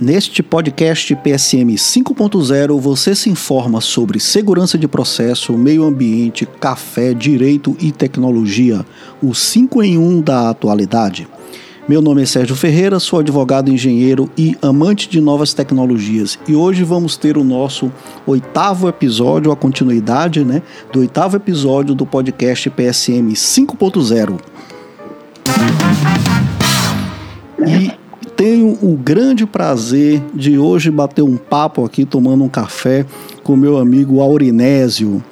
Neste podcast PSM 5.0, você se informa sobre segurança de processo, meio ambiente, café, direito e tecnologia, o 5 em 1 da atualidade. Meu nome é Sérgio Ferreira, sou advogado, engenheiro e amante de novas tecnologias. E hoje vamos ter o nosso oitavo episódio, a continuidade né, do oitavo episódio do podcast PSM 5.0. E tenho o grande prazer de hoje bater um papo aqui, tomando um café com meu amigo Aurinésio.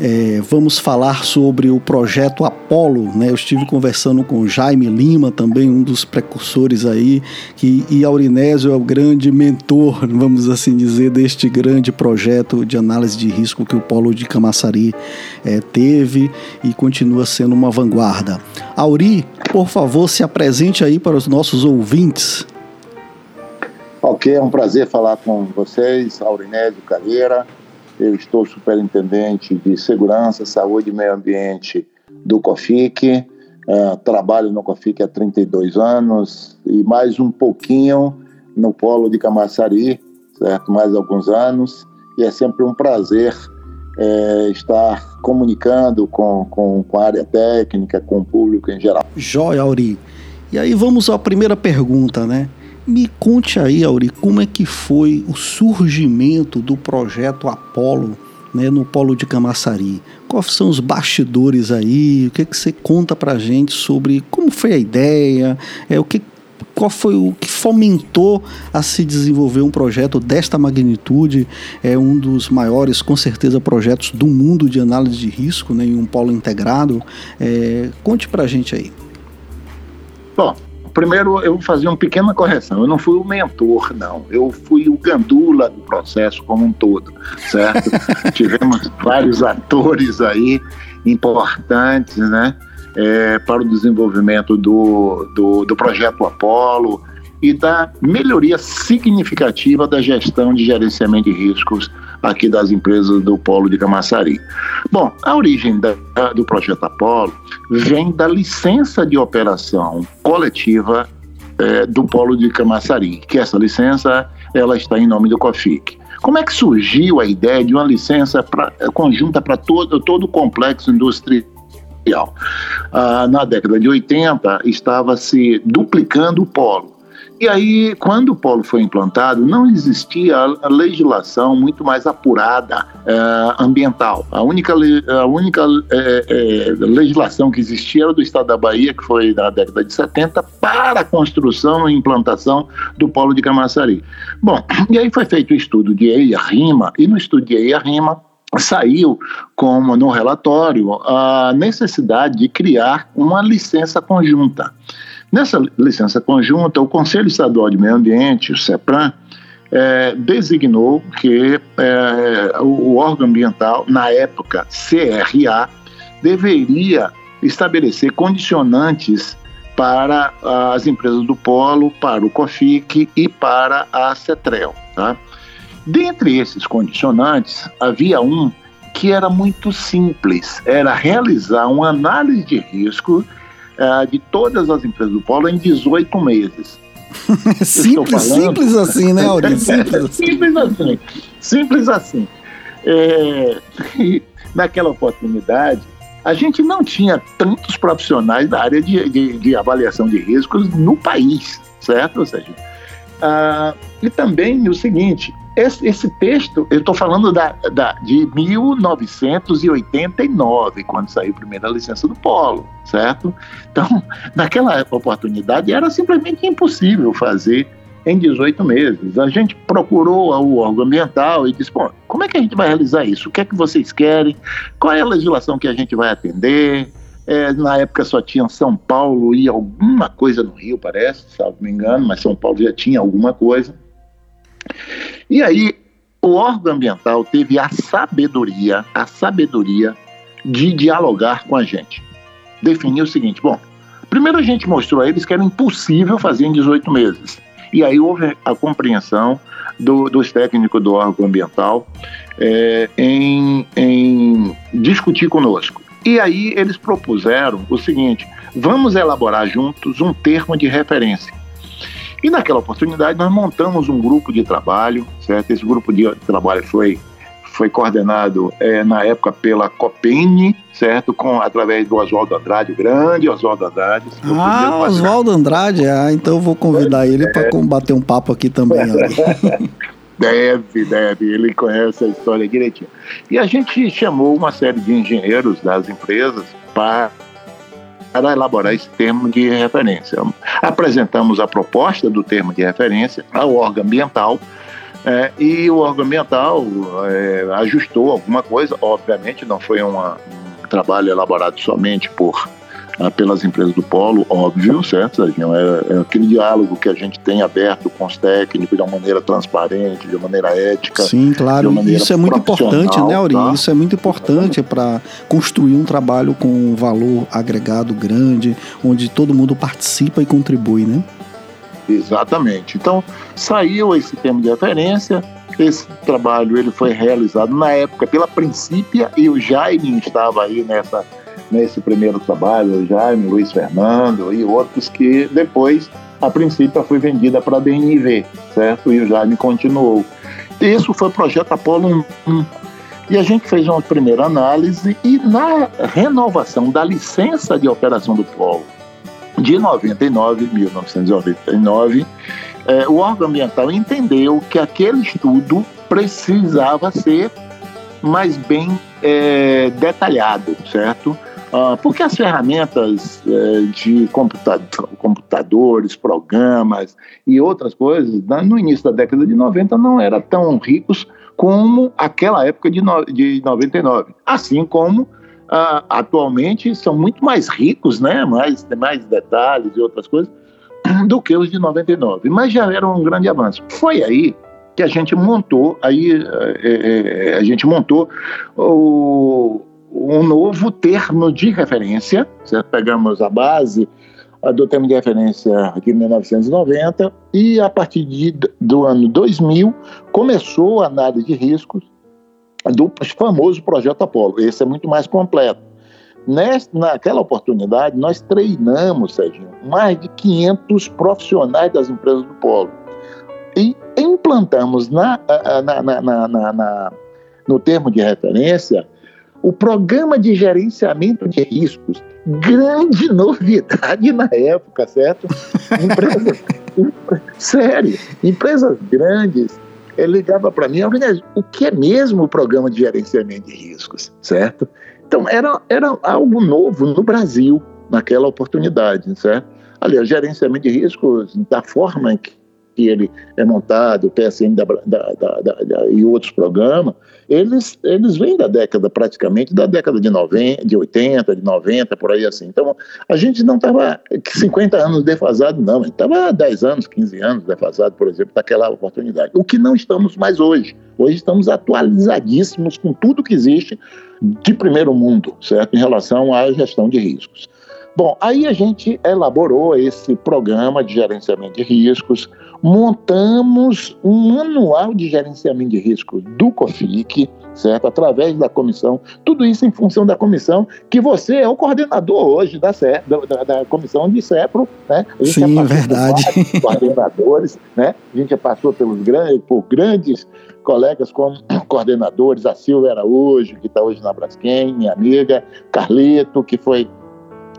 É, vamos falar sobre o projeto Apolo, né? Eu estive conversando com Jaime Lima, também um dos precursores aí, que, e Aurinésio é o grande mentor, vamos assim dizer, deste grande projeto de análise de risco que o Polo de Camaçari é, teve e continua sendo uma vanguarda. Auri, por favor, se apresente aí para os nossos ouvintes. Ok, é um prazer falar com vocês, Aurinésio Calheira. Eu estou superintendente de Segurança, Saúde e Meio Ambiente do COFIC. Uh, trabalho no COFIC há 32 anos e mais um pouquinho no Polo de Camaçari, certo? Mais alguns anos. E é sempre um prazer é, estar comunicando com, com, com a área técnica, com o público em geral. Jóia, Auri. E aí vamos à primeira pergunta, né? Me conte aí, Auri, como é que foi o surgimento do projeto Apolo né, no Polo de Camaçari? Quais são os bastidores aí? O que, é que você conta pra gente sobre como foi a ideia? É, o que, qual foi o que fomentou a se desenvolver um projeto desta magnitude? É um dos maiores, com certeza, projetos do mundo de análise de risco né, em um polo integrado. É, conte pra gente aí. Bom, primeiro eu vou fazer uma pequena correção. Eu não fui o mentor, não. Eu fui o gandula do processo como um todo, certo? Tivemos vários atores aí importantes, né? É, para o desenvolvimento do, do, do projeto Apolo e da melhoria significativa da gestão de gerenciamento de riscos aqui das empresas do Polo de Camaçari. Bom, a origem da, do projeto Apolo vem da licença de operação coletiva é, do Polo de Camaçari, que essa licença ela está em nome do COFIC. Como é que surgiu a ideia de uma licença pra, conjunta para todo, todo o complexo industrial? Ah, na década de 80, estava se duplicando o polo. E aí, quando o polo foi implantado, não existia a legislação muito mais apurada é, ambiental. A única, a única é, é, legislação que existia era do estado da Bahia, que foi na década de 70, para a construção e implantação do polo de Camaçari. Bom, e aí foi feito o estudo de EIA-RIMA, e no estudo de EIA-RIMA, saiu como no relatório a necessidade de criar uma licença conjunta. Nessa licença conjunta, o Conselho Estadual de Meio Ambiente, o CEPRAM, é, designou que é, o órgão ambiental, na época CRA, deveria estabelecer condicionantes para as empresas do Polo, para o COFIC e para a CETREL. Tá? Dentre esses condicionantes, havia um que era muito simples, era realizar uma análise de risco uh, de todas as empresas do Polo em 18 meses. simples, simples assim, né, Aurinho? Simples assim. simples assim. Simples assim. É, naquela oportunidade, a gente não tinha tantos profissionais da área de, de, de avaliação de riscos no país, certo? Ou seja, uh, e também o seguinte, esse, esse texto, eu estou falando da, da, de 1989, quando saiu a primeira licença do Polo, certo? Então, naquela oportunidade, era simplesmente impossível fazer em 18 meses. A gente procurou o órgão ambiental e disse: Bom, como é que a gente vai realizar isso? O que é que vocês querem? Qual é a legislação que a gente vai atender? É, na época só tinha São Paulo e alguma coisa no Rio, parece, se não me engano, mas São Paulo já tinha alguma coisa. E aí, o órgão ambiental teve a sabedoria, a sabedoria de dialogar com a gente. Definiu o seguinte: bom, primeiro a gente mostrou a eles que era impossível fazer em 18 meses. E aí houve a compreensão do, dos técnicos do órgão ambiental é, em, em discutir conosco. E aí eles propuseram o seguinte: vamos elaborar juntos um termo de referência. E naquela oportunidade nós montamos um grupo de trabalho, certo? Esse grupo de trabalho foi foi coordenado é, na época pela Copene, certo? Com, através do Oswaldo Andrade, o grande Oswaldo Andrade. Ah, Oswaldo Andrade, ah, então eu vou convidar ele é. para bater um papo aqui também. deve, deve, ele conhece a história direitinho. E a gente chamou uma série de engenheiros das empresas para para elaborar esse termo de referência. Apresentamos a proposta do termo de referência ao órgão ambiental, é, e o órgão ambiental é, ajustou alguma coisa, obviamente não foi uma, um trabalho elaborado somente por pelas empresas do polo, óbvio, certo, Serginho? É, é, aquele diálogo que a gente tem aberto com os técnicos de uma maneira transparente, de uma maneira ética. Sim, claro. Isso é muito importante, né, Auri? Tá? Isso é muito importante para construir um trabalho com um valor agregado grande, onde todo mundo participa e contribui, né? Exatamente. Então, saiu esse termo de referência. Esse trabalho ele foi realizado na época pela Princípia e o Jaime estava aí nessa nesse primeiro trabalho, o Jaime, Luiz Fernando e outros que depois a Princípia foi vendida para a DNV, certo? E o Jaime continuou. Isso foi o projeto Apolo 1. E a gente fez uma primeira análise e na renovação da licença de operação do polo de 99, 1999, é, o órgão ambiental entendeu que aquele estudo precisava ser mais bem é, detalhado, certo? Ah, porque as ferramentas é, de computador, computadores, programas e outras coisas, no início da década de 90 não eram tão ricos como aquela época de, no, de 99. Assim como ah, atualmente são muito mais ricos, né? mais, mais detalhes e outras coisas, do que os de 99. Mas já era um grande avanço. Foi aí que a gente montou, aí é, é, a gente montou o, um novo termo de referência. Certo? Pegamos a base do termo de referência em 1990 e a partir de, do ano 2000 começou a análise de riscos do famoso projeto Apolo. Esse é muito mais completo. Nessa, naquela oportunidade, nós treinamos, Serginho, mais de 500 profissionais das empresas do Polo. E implantamos na, na, na, na, no termo de referência o programa de gerenciamento de riscos. Grande novidade na época, certo? Empresas, sério, empresas grandes ele ligava para mim, o que é mesmo o programa de gerenciamento de riscos, certo? Então, era, era algo novo no Brasil naquela oportunidade, certo? Ali, o gerenciamento de riscos, da forma que que ele é montado, o PSN da, da, da, e outros programas, eles, eles vêm da década, praticamente, da década de 90, de 80, de 90, por aí assim. Então, a gente não estava 50 anos defasado, não, a gente estava 10 anos, 15 anos defasado, por exemplo, daquela oportunidade. O que não estamos mais hoje. Hoje estamos atualizadíssimos com tudo que existe de primeiro mundo, certo? Em relação à gestão de riscos. Bom, aí a gente elaborou esse programa de gerenciamento de riscos, montamos um manual de gerenciamento de riscos do COFIC, certo? Através da comissão, tudo isso em função da comissão, que você é o coordenador hoje da, CE, da, da comissão de CEPRO, né? A gente Sim, verdade. coordenadores, né? A gente já passou pelos grandes, por grandes colegas como coordenadores, a Silvia Araújo, que está hoje na Braskem, minha amiga, Carlito, que foi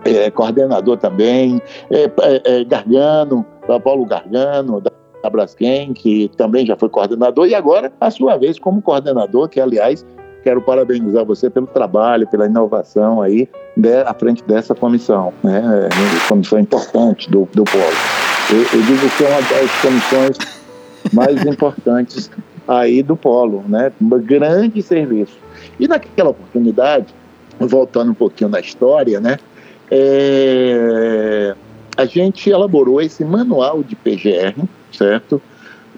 é, coordenador também, é, é, é Gargano, Paulo Gargano, da, da Braskem, que também já foi coordenador, e agora, a sua vez, como coordenador, que, aliás, quero parabenizar você pelo trabalho, pela inovação aí de, à frente dessa comissão, né? É, comissão importante do, do Polo. Eu, eu digo que é uma das comissões mais importantes aí do Polo, né? Um grande serviço. E naquela oportunidade, voltando um pouquinho na história, né? É, a gente elaborou esse manual de PGR, certo?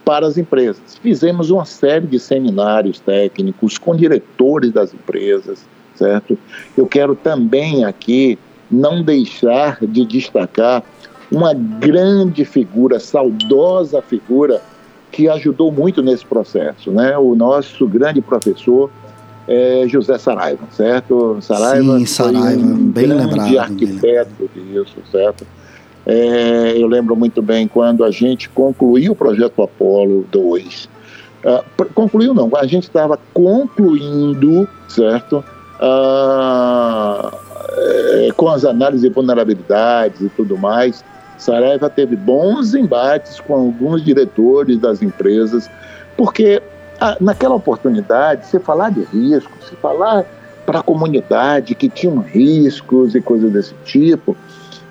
Para as empresas. Fizemos uma série de seminários técnicos com diretores das empresas, certo? Eu quero também aqui não deixar de destacar uma grande figura, saudosa figura, que ajudou muito nesse processo, né? O nosso grande professor é José Saraiva, certo? Saraiva Sim, Saraiva, um bem grande lembrado. arquiteto disso, certo? É, eu lembro muito bem quando a gente concluiu o projeto Apolo 2. Uh, ah, concluiu não, a gente estava concluindo, certo? Uh, é, com as análises de vulnerabilidades e tudo mais. Saraiva teve bons embates com alguns diretores das empresas, porque naquela oportunidade, se falar de risco, se falar para a comunidade que tinham riscos e coisas desse tipo,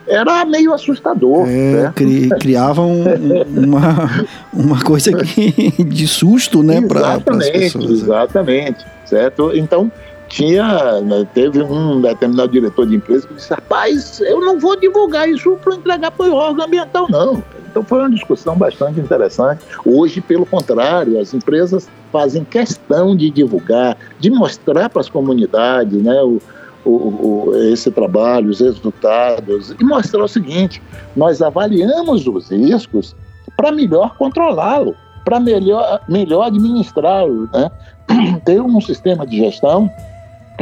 era meio assustador. É, cri, criava um, uma, uma coisa que, de susto né, para as pessoas. Exatamente, certo? Então, tinha, né, teve um determinado diretor de empresa que disse, rapaz, eu não vou divulgar isso para entregar para o órgão ambiental, não. Então foi uma discussão bastante interessante. Hoje, pelo contrário, as empresas fazem questão de divulgar, de mostrar para as comunidades né, o, o, o, esse trabalho, os resultados, e mostrar o seguinte: nós avaliamos os riscos para melhor controlá-lo, para melhor, melhor administrá-lo, né? ter um sistema de gestão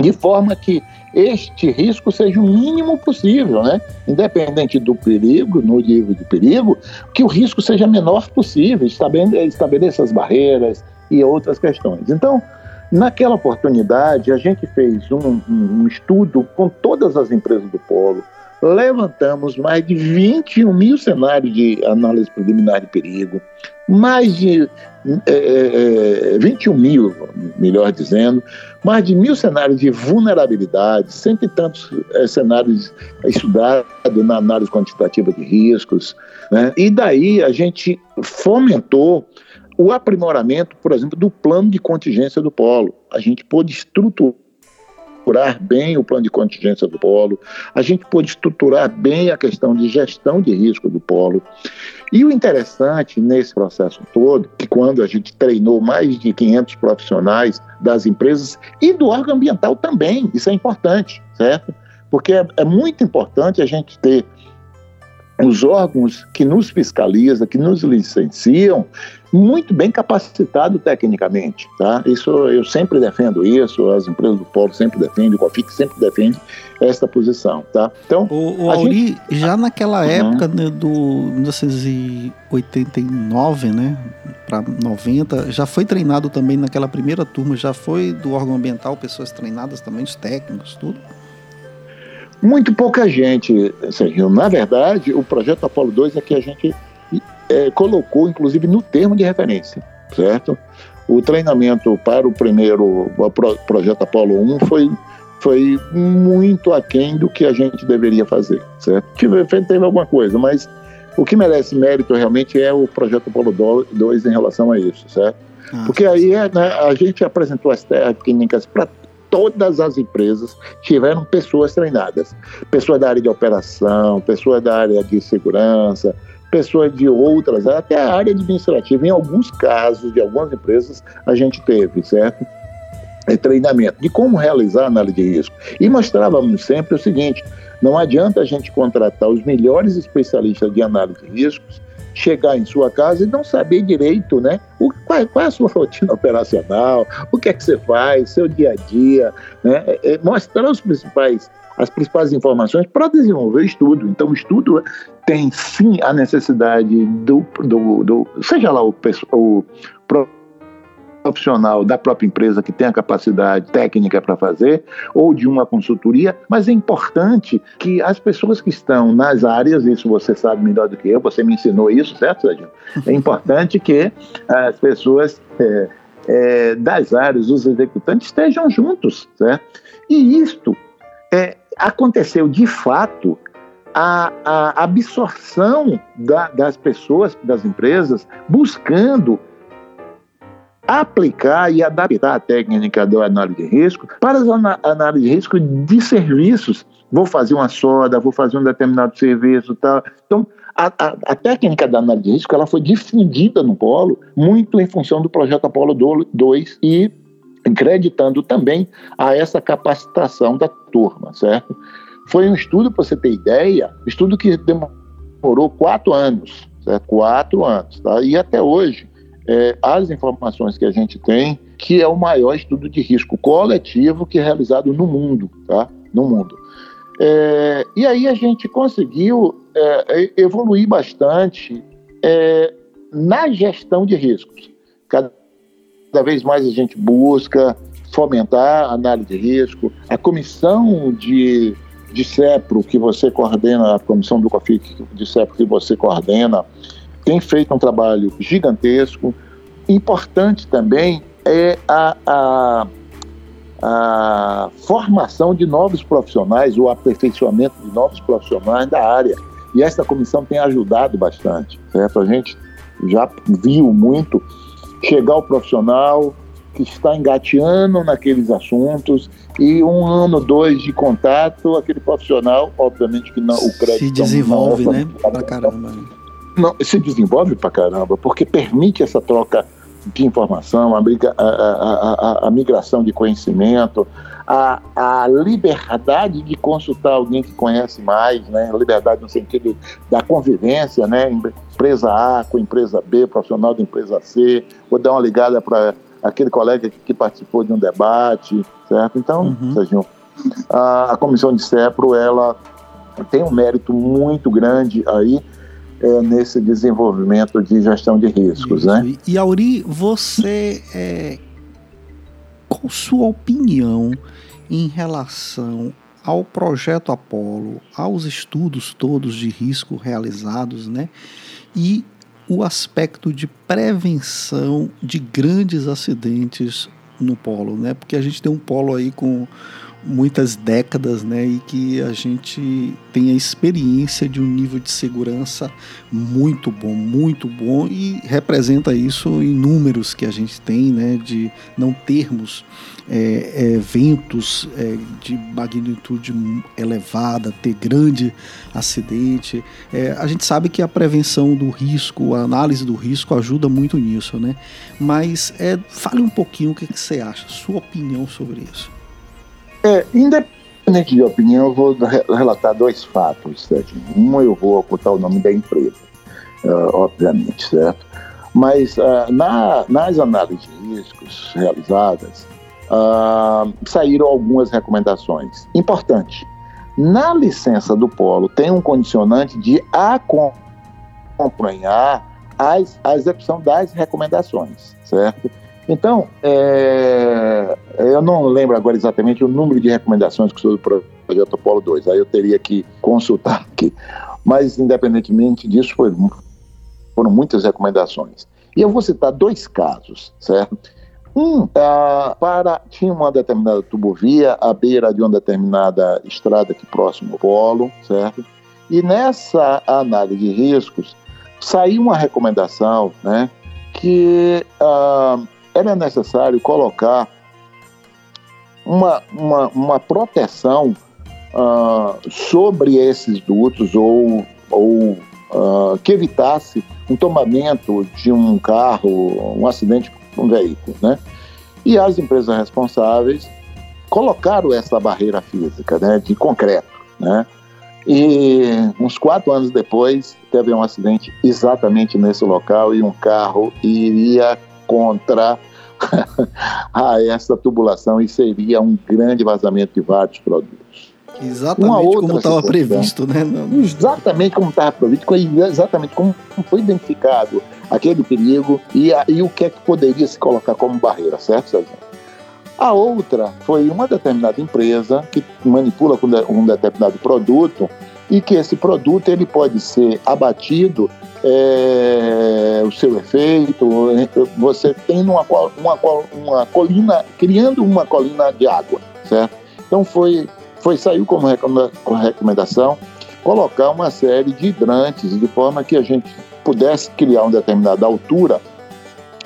de forma que este risco seja o mínimo possível, né? Independente do perigo, no nível de perigo, que o risco seja menor possível, estabeleça as barreiras e outras questões. Então, naquela oportunidade, a gente fez um, um estudo com todas as empresas do Polo, levantamos mais de 21 mil cenários de análise preliminar de perigo, mais de é, é, 21 é, mil, melhor dizendo, mais de mil cenários de vulnerabilidade, cento e tantos é, cenários estudados na análise quantitativa de riscos. Né? E daí a gente fomentou o aprimoramento, por exemplo, do plano de contingência do polo. A gente pôde estruturar estruturar bem o plano de contingência do polo, a gente pôde estruturar bem a questão de gestão de risco do polo. E o interessante nesse processo todo, que quando a gente treinou mais de 500 profissionais das empresas e do órgão ambiental também, isso é importante, certo? Porque é, é muito importante a gente ter os órgãos que nos fiscalizam, que nos licenciam, muito bem capacitado tecnicamente, tá? Isso eu sempre defendo isso, as empresas do polo sempre defendem, o COFIC sempre defende esta posição, tá? Então, o, o Auri, gente... já naquela uhum. época né, do 1989, né, para 90, já foi treinado também naquela primeira turma, já foi do órgão ambiental, pessoas treinadas também, os técnicos, tudo? Muito pouca gente, Serginho. Na verdade, o projeto Apolo 2 é que a gente é, colocou, inclusive, no termo de referência, certo? O treinamento para o primeiro o projeto Apolo 1 foi, foi muito aquém do que a gente deveria fazer, certo? Tive, teve alguma coisa, mas o que merece mérito realmente é o projeto Apolo 2 em relação a isso, certo? Ah, Porque aí né, a gente apresentou as técnicas para todas as empresas tiveram pessoas treinadas. Pessoas da área de operação, pessoas da área de segurança, pessoas de outras, até a área administrativa. Em alguns casos, de algumas empresas, a gente teve, certo? É, treinamento de como realizar análise de risco. E mostrávamos sempre o seguinte: não adianta a gente contratar os melhores especialistas de análise de riscos, chegar em sua casa e não saber direito, né? O, qual, qual, é a sua rotina operacional, o que é que você faz, seu dia a dia, né? É, é mostrar os principais as principais informações para desenvolver o estudo. Então, o estudo tem sim a necessidade do, do, do seja lá o, o profissional da própria empresa que tem a capacidade técnica para fazer, ou de uma consultoria, mas é importante que as pessoas que estão nas áreas, isso você sabe melhor do que eu, você me ensinou isso, certo, Sérgio? É importante que as pessoas é, é, das áreas, os executantes, estejam juntos, certo? E isto é, aconteceu de fato a, a absorção da, das pessoas, das empresas, buscando aplicar e adaptar a técnica da análise de risco para as análises de risco de serviços. Vou fazer uma soda, vou fazer um determinado serviço, tal. Então, a, a, a, técnica da análise de risco ela foi difundida no Polo muito em função do projeto Apolo 2 e acreditando também a essa capacitação da turma, certo? Foi um estudo, para você ter ideia, estudo que demorou quatro anos, certo? quatro anos, tá? E até hoje, é, as informações que a gente tem, que é o maior estudo de risco coletivo que é realizado no mundo, tá? No mundo. É, e aí a gente conseguiu é, evoluir bastante é, na gestão de riscos. Cada, cada vez mais a gente busca fomentar a análise de risco. A comissão de, de CEPRO, que você coordena, a comissão do COFIC de CEPRO que você coordena, tem feito um trabalho gigantesco. Importante também é a, a a formação de novos profissionais, o aperfeiçoamento de novos profissionais da área. E essa comissão tem ajudado bastante, certo? A gente já viu muito chegar o profissional que está engateando naqueles assuntos e um ano, dois de contato, aquele profissional, obviamente que não, o crédito... Se desenvolve, não é, né? Pra caramba. Não, se desenvolve pra caramba, porque permite essa troca de informação, a, a, a, a migração de conhecimento, a, liberdade de consultar alguém que conhece mais, né? Liberdade no sentido da convivência, né? Empresa A com empresa B, profissional da empresa C, ou dar uma ligada para aquele colega que, que, participou de um debate, certo? Então, uhum. Serginho, a, a comissão de CEPRO, ela tem um mérito muito grande aí, é, nesse desenvolvimento de gestão de riscos. Isso. Né? E Auri, você, é, qual sua opinião em relação ao projeto Apolo, aos estudos todos de risco realizados, né? E o aspecto de prevenção de grandes acidentes no polo, né? Porque a gente tem um polo aí com muitas décadas, né, e que a gente tem a experiência de um nível de segurança muito bom, muito bom e representa isso em números que a gente tem, né, de não termos é, eventos é, de magnitude elevada, ter grande acidente. É, a gente sabe que a prevenção do risco, a análise do risco ajuda muito nisso, né? Mas é, fale um pouquinho o que, que você acha, sua opinião sobre isso. É, independente de opinião, eu vou relatar dois fatos, certo? Um, eu vou ocultar o nome da empresa, uh, obviamente, certo? Mas uh, na, nas análises de riscos realizadas, uh, saíram algumas recomendações. Importante, na licença do polo tem um condicionante de acompanhar as, a execução das recomendações, certo? Então, é, eu não lembro agora exatamente o número de recomendações que sou do projeto Apolo 2, aí eu teria que consultar aqui. Mas, independentemente disso, foi, foram muitas recomendações. E eu vou citar dois casos, certo? Um, para, tinha uma determinada tubovia à beira de uma determinada estrada aqui próximo ao polo, certo? E nessa análise de riscos, saiu uma recomendação, né, que ah, era necessário colocar uma, uma, uma proteção uh, sobre esses dutos ou, ou uh, que evitasse um tomamento de um carro, um acidente com um veículo, né? E as empresas responsáveis colocaram essa barreira física, né, de concreto, né? E uns quatro anos depois teve um acidente exatamente nesse local e um carro iria contra a essa tubulação e seria um grande vazamento de vários produtos. Exatamente como estava previsto, né? Exatamente como estava previsto, exatamente como foi identificado aquele perigo e, a, e o que é que poderia se colocar como barreira, certo, Sérgio? A outra foi uma determinada empresa que manipula um determinado produto e que esse produto ele pode ser abatido é, o seu efeito. Você tem uma, uma, uma colina, criando uma colina de água, certo? Então foi, foi saiu como recomendação colocar uma série de hidrantes de forma que a gente pudesse criar uma determinada altura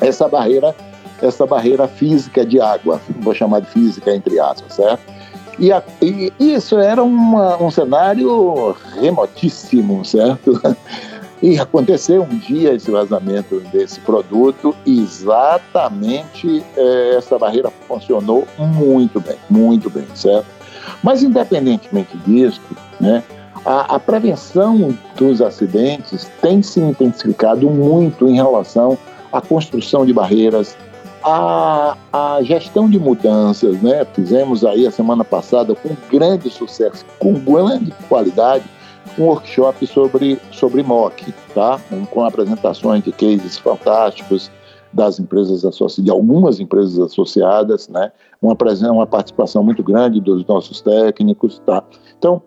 essa barreira essa barreira física de água, vou chamar de física entre aspas, certo? E, a, e isso era uma, um cenário remotíssimo, certo? E aconteceu um dia esse vazamento desse produto, exatamente é, essa barreira funcionou muito bem, muito bem, certo? Mas independentemente disso, né, a, a prevenção dos acidentes tem se intensificado muito em relação à construção de barreiras, a, a gestão de mudanças, né? Fizemos aí a semana passada com grande sucesso, com grande qualidade, um workshop sobre, sobre MOC, tá? Com apresentações de cases fantásticos das empresas associadas, de algumas empresas associadas, né? Uma, uma participação muito grande dos nossos técnicos, tá? Então,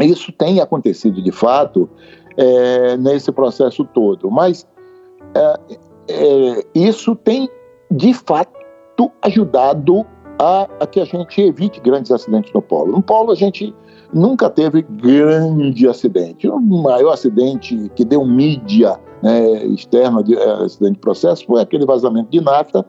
isso tem acontecido de fato é, nesse processo todo, mas é, é, isso tem de fato ajudado a, a, que a gente evite grandes acidentes no polo. No polo a gente nunca teve grande acidente. O maior acidente que deu mídia né, externa de é, acidente de processo foi aquele vazamento de nafta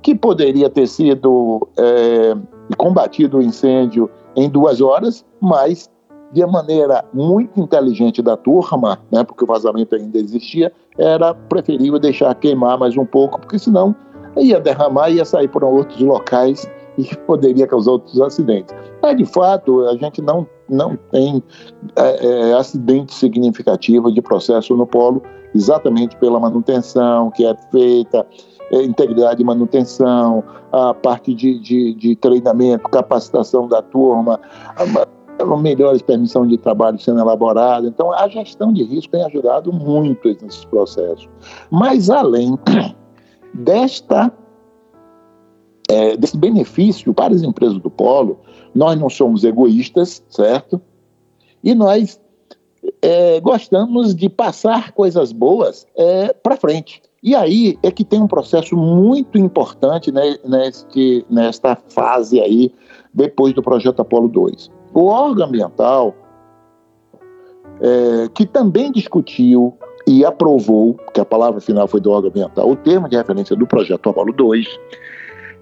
que poderia ter sido é, combatido o incêndio em duas horas, mas de maneira muito inteligente da turma, né, porque o vazamento ainda existia, era preferível deixar queimar mais um pouco, porque senão ia derramar ia sair por outros locais e poderia causar outros acidentes. Mas, de fato, a gente não, não tem é, é, acidente significativo de processo no polo, exatamente pela manutenção que é feita, é, integridade de manutenção, a parte de, de, de treinamento, capacitação da turma, melhores permissão de trabalho sendo elaborada. Então, a gestão de risco tem ajudado muito nesses processos. Mas, além desta é, desse benefício para as empresas do polo, nós não somos egoístas, certo? E nós é, gostamos de passar coisas boas é, para frente. E aí é que tem um processo muito importante né, neste, nesta fase aí, depois do projeto Apolo 2. O órgão ambiental, é, que também discutiu e aprovou, que a palavra final foi do órgão ambiental, o termo de referência do projeto Apolo 2,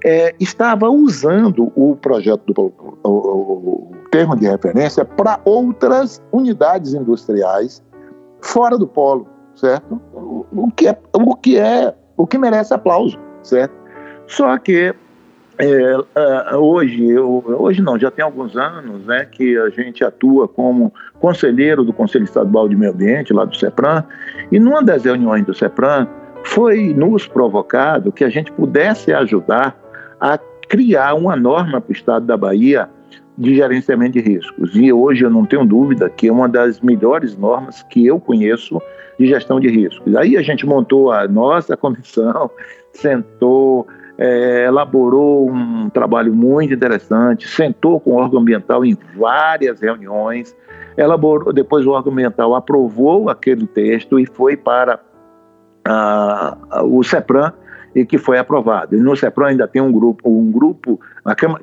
é, estava usando o projeto do o, o, o termo de referência para outras unidades industriais fora do polo, certo? O, o, que é o que é o que merece aplauso, certo? Só que é, é, hoje, hoje não, já tem alguns anos né, que a gente atua como conselheiro do Conselho Estadual de Meio Ambiente, lá do CEPRAM, e numa das reuniões do CEPRAM foi nos provocado que a gente pudesse ajudar a criar uma norma para o Estado da Bahia de gerenciamento de riscos. E hoje eu não tenho dúvida que é uma das melhores normas que eu conheço de gestão de riscos. Aí a gente montou a nossa comissão, sentou, é, elaborou um trabalho muito interessante, sentou com o órgão ambiental em várias reuniões, elaborou, depois o órgão ambiental aprovou aquele texto e foi para o CEPRAM e que foi aprovado. E no CEPRAM ainda tem um grupo, um grupo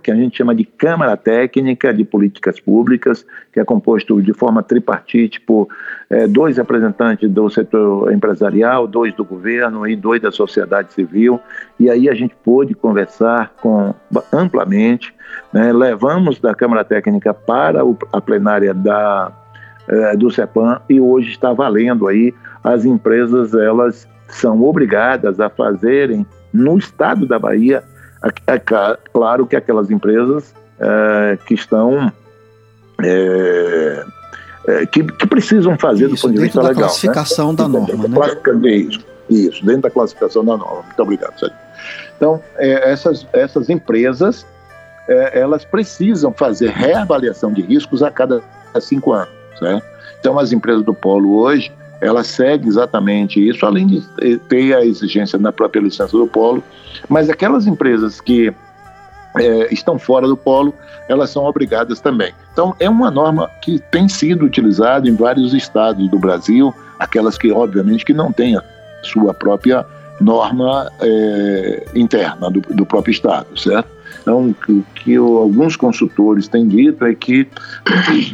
que a gente chama de Câmara Técnica de Políticas Públicas, que é composto de forma tripartite por é, dois representantes do setor empresarial, dois do governo e dois da sociedade civil. E aí a gente pôde conversar com amplamente, né, levamos da Câmara Técnica para o, a plenária da, é, do CEPAM e hoje está valendo aí as empresas elas são obrigadas a fazerem no estado da Bahia, é claro que aquelas empresas é, que estão é, é, que, que, precisam fazer isso, do ponto de vista legal. Dentro da classificação né? da norma, né? Isso, isso, dentro da classificação da norma. Muito obrigado, Sérgio. Então, é, essas, essas empresas, é, elas precisam fazer reavaliação de riscos a cada cinco anos, né? Então, as empresas do polo hoje, ela segue exatamente isso, além de ter a exigência na própria licença do polo, mas aquelas empresas que é, estão fora do polo, elas são obrigadas também. Então, é uma norma que tem sido utilizada em vários estados do Brasil, aquelas que, obviamente, que não têm a sua própria norma é, interna do, do, próprio estado, certo? Então, o que, que alguns consultores têm dito é que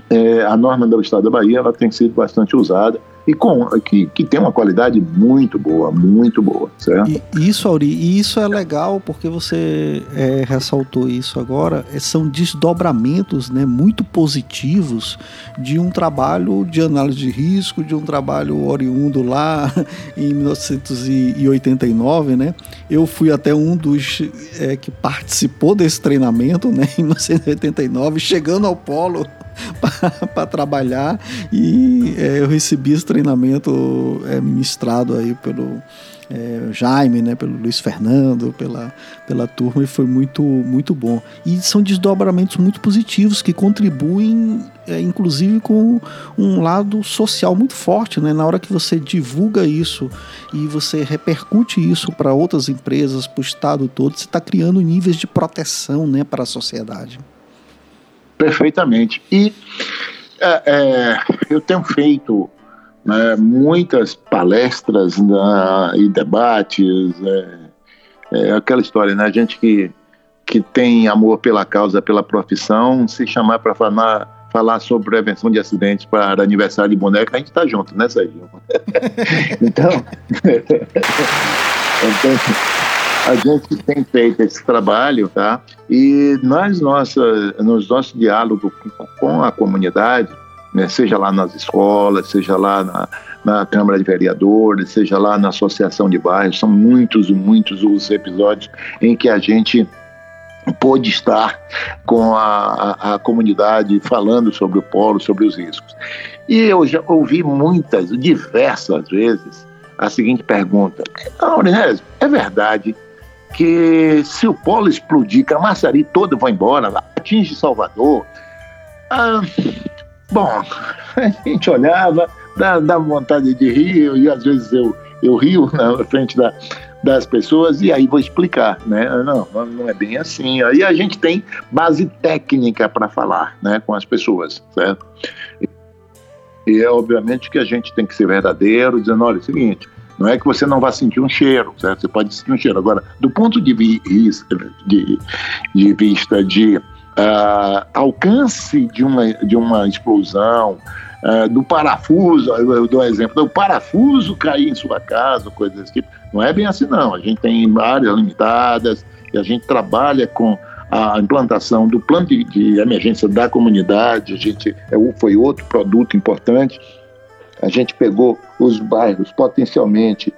é, a norma do estado da Bahia ela tem sido bastante usada e com, que, que tem uma qualidade muito boa, muito boa, certo? E, isso, Auri, e isso é legal porque você é, ressaltou isso agora, é, são desdobramentos né, muito positivos de um trabalho de análise de risco, de um trabalho oriundo lá em 1989, né? Eu fui até um dos é, que participou desse treinamento, né, em 1989, chegando ao polo para trabalhar e é, eu recebi esse treinamento é, ministrado aí pelo é, Jaime, né, pelo Luiz Fernando, pela, pela turma, e foi muito, muito bom. E são desdobramentos muito positivos que contribuem, é, inclusive, com um lado social muito forte. Né? Na hora que você divulga isso e você repercute isso para outras empresas, para o Estado todo, você está criando níveis de proteção né, para a sociedade. Perfeitamente. E é, é eu tenho feito né, muitas palestras né, e debates, é, é, aquela história, né? A gente que, que tem amor pela causa, pela profissão, se chamar para falar, falar sobre prevenção de acidentes para aniversário de boneca, a gente está junto, né, Sérgio? então, então, a gente tem feito esse trabalho, tá? E nas nossas, nos nossos diálogos com a comunidade, né, seja lá nas escolas, seja lá na, na Câmara de Vereadores, seja lá na Associação de Bairros, são muitos muitos os episódios em que a gente pôde estar com a, a, a, comunidade falando sobre o polo, sobre os riscos. E eu já ouvi muitas, diversas vezes, a seguinte pergunta: Aurinésio, é verdade que se o polo explodir, que a Maçari toda vai embora, atinge Salvador? Ah, Bom, a gente olhava, dava vontade de rir, e às vezes eu, eu rio na frente da, das pessoas, e aí vou explicar, né? Não, não é bem assim. Aí a gente tem base técnica para falar né, com as pessoas, certo? E é obviamente que a gente tem que ser verdadeiro, dizendo, olha, é o seguinte, não é que você não vá sentir um cheiro, certo? Você pode sentir um cheiro. Agora, do ponto de, vi de, de vista de uh, alcance de uma, de uma explosão, uh, do parafuso, eu dou um exemplo, do parafuso cair em sua casa, coisas desse tipo. Não é bem assim, não. A gente tem áreas limitadas e a gente trabalha com a implantação do plano de, de emergência da comunidade, a gente é, foi outro produto importante. A gente pegou os bairros potencialmente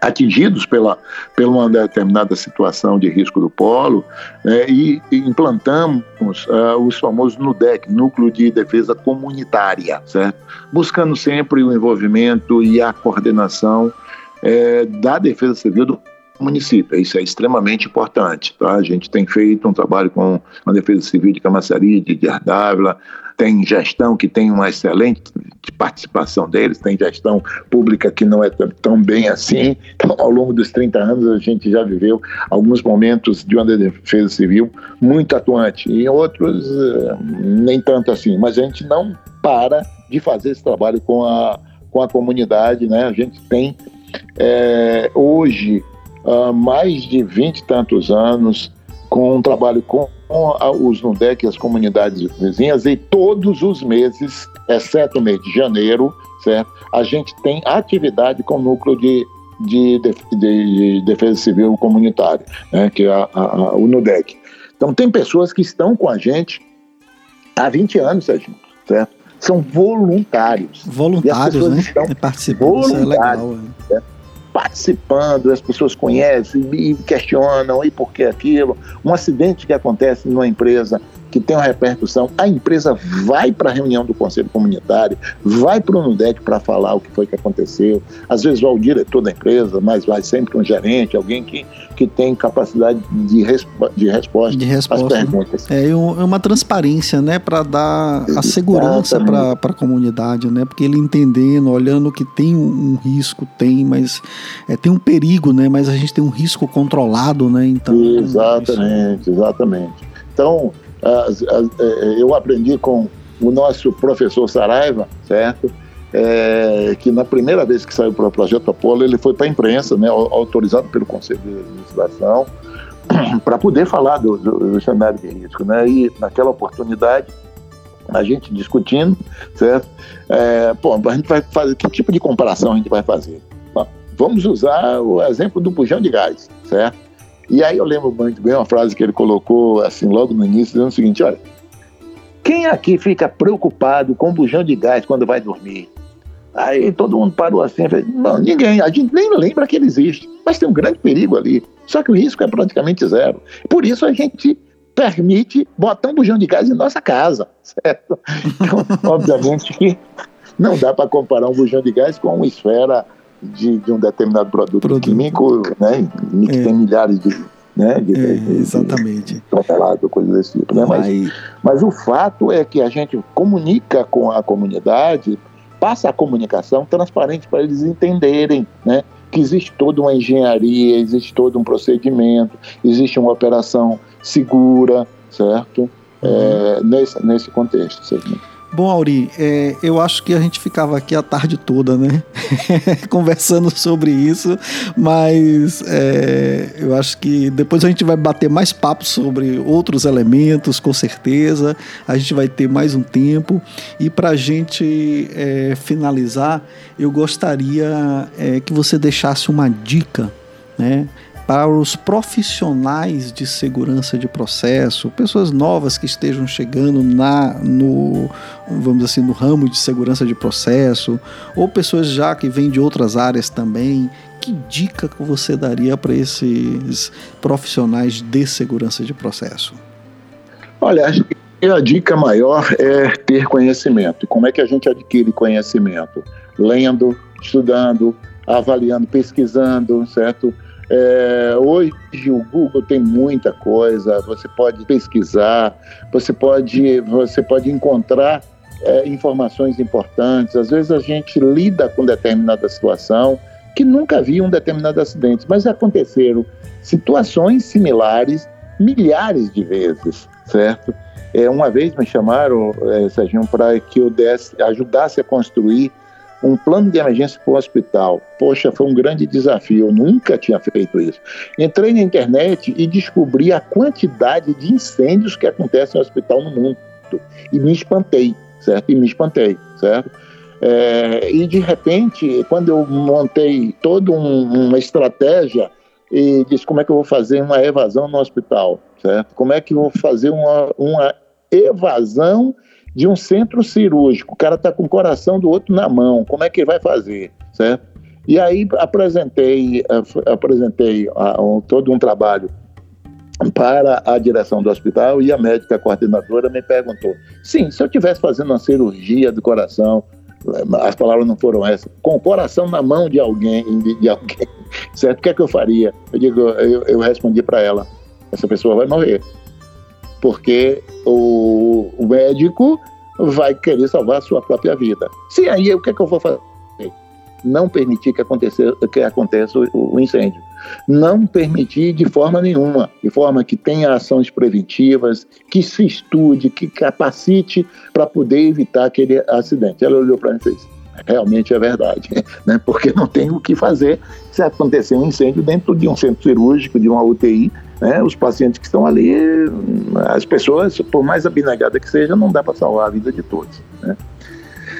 atingidos pela, pela uma determinada situação de risco do polo né, e, implantamos uh, os famosos NUDEC, Núcleo de Defesa Comunitária, certo? buscando sempre o envolvimento e a coordenação é, da Defesa Civil do município. Isso é extremamente importante. Tá? A gente tem feito um trabalho com a Defesa Civil de Camaçari, de Ardávila, tem gestão que tem uma excelente participação deles, tem gestão pública que não é tão bem assim. Então, ao longo dos 30 anos, a gente já viveu alguns momentos de uma defesa civil muito atuante, e outros eh, nem tanto assim. Mas a gente não para de fazer esse trabalho com a, com a comunidade, né? A gente tem é, hoje uh, mais de 20 e tantos anos com um trabalho com os NUDEC e as comunidades vizinhas e todos os meses, exceto o mês de janeiro, certo? A gente tem atividade com o núcleo de, de, de, de defesa civil comunitária, né? que é a, a, o NUDEC. Então tem pessoas que estão com a gente há 20 anos, Sérgio, certo? São voluntários. Voluntários, né? Estão participando, isso é legal. Né? Participando, as pessoas conhecem e questionam e por que aquilo. Um acidente que acontece numa empresa que tem uma repercussão, a empresa vai para a reunião do conselho comunitário, vai para o NUDEC para falar o que foi que aconteceu. Às vezes vai o diretor da empresa, mas vai sempre um gerente, alguém que, que tem capacidade de, respo de resposta de resposta, às perguntas. É, é uma transparência, né, para dar a segurança para a comunidade, né, porque ele entendendo, olhando que tem um, risco, tem, mas é, tem um perigo, né, mas a gente tem um risco controlado, né, então... Exatamente, isso... exatamente. Então, é, eu aprendi com o nosso professor Saraiva, certo? É, que na primeira vez que saiu para o Projeto Apolo, ele foi para a imprensa, né, autorizado pelo Conselho de Administração, para poder falar do, do, do, cenário de risco. Né? E naquela oportunidade, a gente discutindo, certo? É, pô, a gente vai fazer, que tipo de comparação a gente vai fazer? Vamos usar o exemplo do bujão de gás, certo? E aí eu lembro muito bem uma frase que ele colocou assim logo no início, dizendo o seguinte: olha, quem aqui fica preocupado com bujão de gás quando vai dormir? Aí todo mundo parou assim falou, não, ninguém, a gente nem lembra que ele existe, mas tem um grande perigo ali. Só que o risco é praticamente zero. Por isso a gente permite botar um bujão de gás em nossa casa, certo? Então, obviamente que não dá para comparar um bujão de gás com uma esfera de, de um determinado produto, produto. químico, né? Que é. tem milhares de, né? De, é, de, exatamente. Tratado, coisas desse tipo. Né? Mas, mas o fato é que a gente comunica com a comunidade, passa a comunicação transparente para eles entenderem, né? Que existe toda uma engenharia, existe todo um procedimento, existe uma operação segura, certo? Uhum. É, nesse, nesse contexto. Certo? Bom, Auri, é, eu acho que a gente ficava aqui a tarde toda, né? Conversando sobre isso, mas é, eu acho que depois a gente vai bater mais papo sobre outros elementos, com certeza. A gente vai ter mais um tempo. E para a gente é, finalizar, eu gostaria é, que você deixasse uma dica, né? Para os profissionais de segurança de processo, pessoas novas que estejam chegando na no vamos assim no ramo de segurança de processo, ou pessoas já que vêm de outras áreas também. Que dica que você daria para esses profissionais de segurança de processo? Olha, acho que a dica maior é ter conhecimento. Como é que a gente adquire conhecimento? Lendo, estudando, avaliando, pesquisando, certo? É, hoje o Google tem muita coisa, você pode pesquisar, você pode, você pode encontrar é, informações importantes. Às vezes a gente lida com determinada situação que nunca viu um determinado acidente, mas aconteceram situações similares milhares de vezes, certo? É, uma vez me chamaram, é, Serginho, para que eu desse, ajudasse a construir um plano de emergência para o hospital. Poxa, foi um grande desafio, eu nunca tinha feito isso. Entrei na internet e descobri a quantidade de incêndios que acontecem no hospital no mundo. E me espantei, certo? E me espantei, certo? É, e de repente, quando eu montei toda um, uma estratégia e disse como é que eu vou fazer uma evasão no hospital, certo? Como é que eu vou fazer uma, uma evasão de um centro cirúrgico, o cara está com o coração do outro na mão, como é que ele vai fazer, certo? E aí apresentei, eh, apresentei um, todo um trabalho para a direção do hospital e a médica coordenadora me perguntou: sim, se eu estivesse fazendo uma cirurgia do coração, eh, as palavras não foram essas, com o coração na mão de alguém, de, de alguém, certo? O que é que eu faria? Eu digo, eu, eu respondi para ela: essa pessoa vai morrer porque o, o médico vai querer salvar a sua própria vida. Sim, aí o que, é que eu vou fazer? Não permitir que, aconteça, que aconteça o, o incêndio. Não permitir de forma nenhuma, de forma que tenha ações preventivas, que se estude, que capacite para poder evitar aquele acidente. Ela olhou para mim e fez: realmente é verdade, né? porque não tem o que fazer se acontecer um incêndio dentro de um centro cirúrgico, de uma UTI, né? Os pacientes que estão ali, as pessoas, por mais abnegada que seja, não dá para salvar a vida de todos. Né?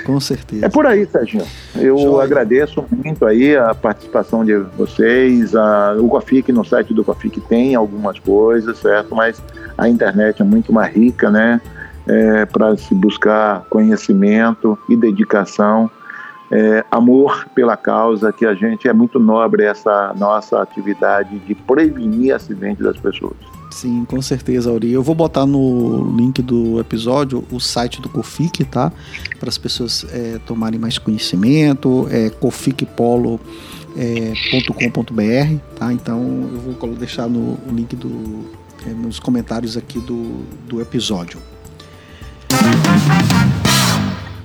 Com certeza. É por aí, Serginho. Eu Joia. agradeço muito aí a participação de vocês. A, o Cofic, no site do Cofic tem algumas coisas, certo? Mas a internet é muito mais rica, né? É, para se buscar conhecimento e dedicação é, amor pela causa, que a gente é muito nobre essa nossa atividade de prevenir acidentes das pessoas. Sim, com certeza, Auri. Eu vou botar no link do episódio o site do COFIC, tá? Para as pessoas é, tomarem mais conhecimento, é coficpolo.com.br, é, tá? Então eu vou deixar no link do, é, nos comentários aqui do, do episódio.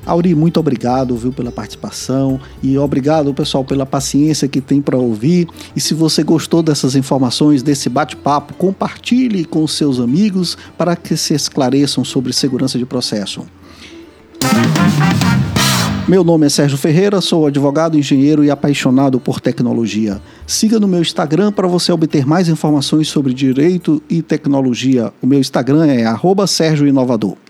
Auri, muito obrigado, viu, pela participação e obrigado, pessoal, pela paciência que tem para ouvir. E se você gostou dessas informações, desse bate-papo, compartilhe com seus amigos para que se esclareçam sobre segurança de processo. Meu nome é Sérgio Ferreira, sou advogado, engenheiro e apaixonado por tecnologia. Siga no meu Instagram para você obter mais informações sobre direito e tecnologia. O meu Instagram é Sérgio Inovador.